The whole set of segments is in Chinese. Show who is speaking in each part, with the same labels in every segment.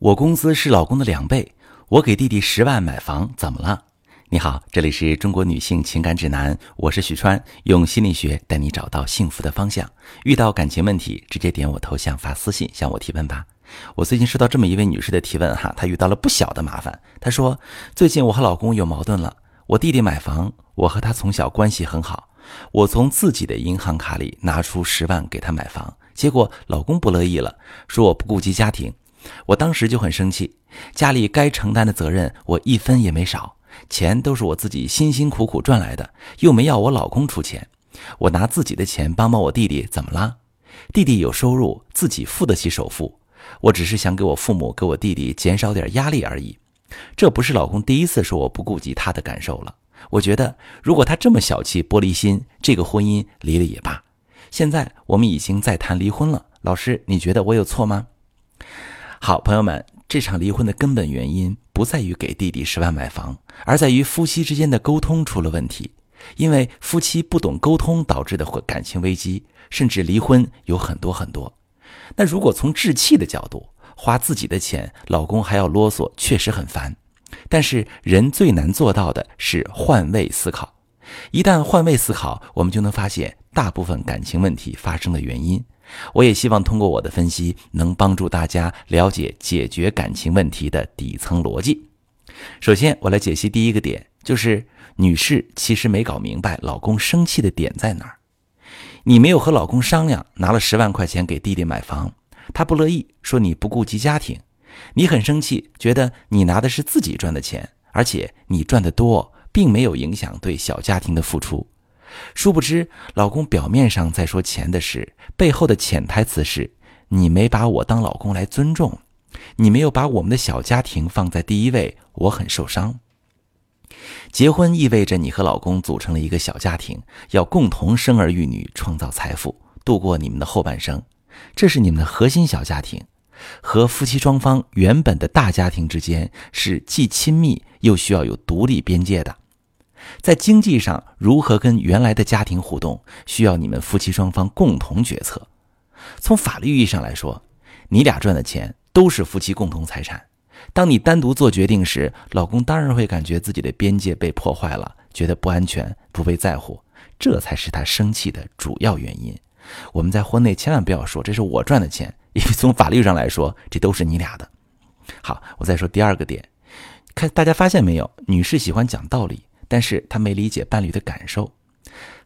Speaker 1: 我工资是老公的两倍，我给弟弟十万买房，怎么了？你好，这里是中国女性情感指南，我是许川，用心理学带你找到幸福的方向。遇到感情问题，直接点我头像发私信向我提问吧。我最近收到这么一位女士的提问哈，她遇到了不小的麻烦。她说，最近我和老公有矛盾了，我弟弟买房，我和他从小关系很好，我从自己的银行卡里拿出十万给他买房，结果老公不乐意了，说我不顾及家庭。我当时就很生气，家里该承担的责任我一分也没少，钱都是我自己辛辛苦苦赚来的，又没要我老公出钱，我拿自己的钱帮帮我弟弟，怎么了？弟弟有收入，自己付得起首付，我只是想给我父母给我弟弟减少点压力而已。这不是老公第一次说我不顾及他的感受了，我觉得如果他这么小气玻璃心，这个婚姻离了也罢。现在我们已经在谈离婚了，老师，你觉得我有错吗？好，朋友们，这场离婚的根本原因不在于给弟弟十万买房，而在于夫妻之间的沟通出了问题。因为夫妻不懂沟通导致的感情危机，甚至离婚有很多很多。那如果从置气的角度，花自己的钱，老公还要啰嗦，确实很烦。但是人最难做到的是换位思考。一旦换位思考，我们就能发现大部分感情问题发生的原因。我也希望通过我的分析，能帮助大家了解解决感情问题的底层逻辑。首先，我来解析第一个点，就是女士其实没搞明白老公生气的点在哪儿。你没有和老公商量，拿了十万块钱给弟弟买房，他不乐意，说你不顾及家庭。你很生气，觉得你拿的是自己赚的钱，而且你赚的多，并没有影响对小家庭的付出。殊不知，老公表面上在说钱的事，背后的潜台词是：你没把我当老公来尊重，你没有把我们的小家庭放在第一位，我很受伤。结婚意味着你和老公组成了一个小家庭，要共同生儿育女，创造财富，度过你们的后半生，这是你们的核心小家庭，和夫妻双方原本的大家庭之间是既亲密又需要有独立边界的。在经济上如何跟原来的家庭互动，需要你们夫妻双方共同决策。从法律意义上来说，你俩赚的钱都是夫妻共同财产。当你单独做决定时，老公当然会感觉自己的边界被破坏了，觉得不安全、不被在乎，这才是他生气的主要原因。我们在婚内千万不要说这是我赚的钱，因为从法律上来说，这都是你俩的。好，我再说第二个点，看大家发现没有，女士喜欢讲道理。但是她没理解伴侣的感受，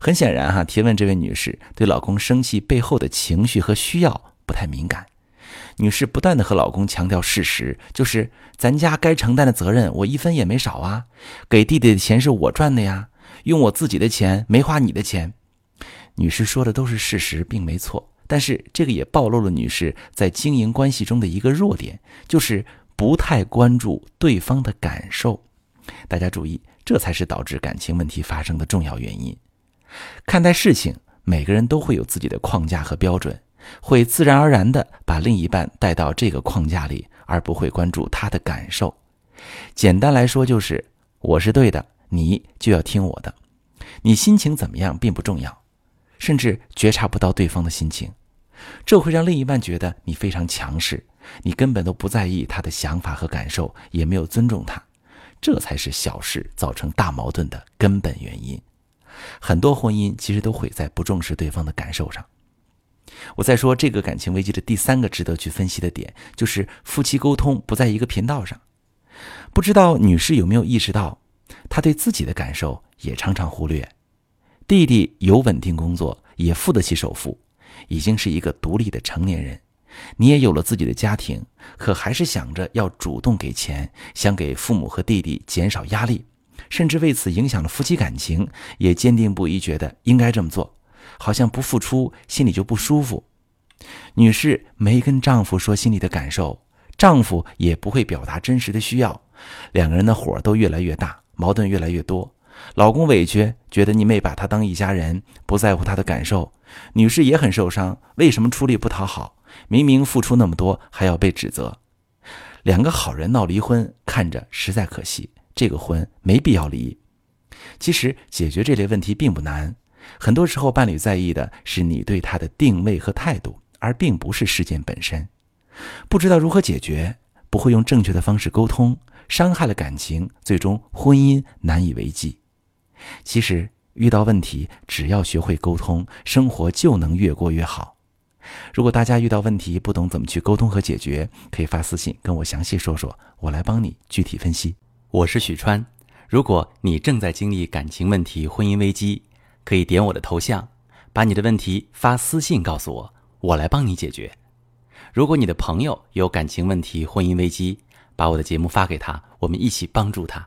Speaker 1: 很显然哈，提问这位女士对老公生气背后的情绪和需要不太敏感。女士不断的和老公强调事实，就是咱家该承担的责任我一分也没少啊，给弟弟的钱是我赚的呀，用我自己的钱没花你的钱。女士说的都是事实，并没错，但是这个也暴露了女士在经营关系中的一个弱点，就是不太关注对方的感受。大家注意。这才是导致感情问题发生的重要原因。看待事情，每个人都会有自己的框架和标准，会自然而然的把另一半带到这个框架里，而不会关注他的感受。简单来说，就是我是对的，你就要听我的。你心情怎么样并不重要，甚至觉察不到对方的心情，这会让另一半觉得你非常强势，你根本都不在意他的想法和感受，也没有尊重他。这才是小事造成大矛盾的根本原因。很多婚姻其实都毁在不重视对方的感受上。我再说这个感情危机的第三个值得去分析的点，就是夫妻沟通不在一个频道上。不知道女士有没有意识到，她对自己的感受也常常忽略。弟弟有稳定工作，也付得起首付，已经是一个独立的成年人。你也有了自己的家庭，可还是想着要主动给钱，想给父母和弟弟减少压力，甚至为此影响了夫妻感情，也坚定不移觉得应该这么做，好像不付出心里就不舒服。女士没跟丈夫说心里的感受，丈夫也不会表达真实的需要，两个人的火都越来越大，矛盾越来越多。老公委屈，觉得你没把他当一家人，不在乎他的感受。女士也很受伤，为什么出力不讨好？明明付出那么多，还要被指责。两个好人闹离婚，看着实在可惜。这个婚没必要离。其实解决这类问题并不难，很多时候伴侣在意的是你对他的定位和态度，而并不是事件本身。不知道如何解决，不会用正确的方式沟通，伤害了感情，最终婚姻难以为继。其实遇到问题，只要学会沟通，生活就能越过越好。如果大家遇到问题不懂怎么去沟通和解决，可以发私信跟我详细说说，我来帮你具体分析。
Speaker 2: 我是许川，如果你正在经历感情问题、婚姻危机，可以点我的头像，把你的问题发私信告诉我，我来帮你解决。如果你的朋友有感情问题、婚姻危机，把我的节目发给他，我们一起帮助他。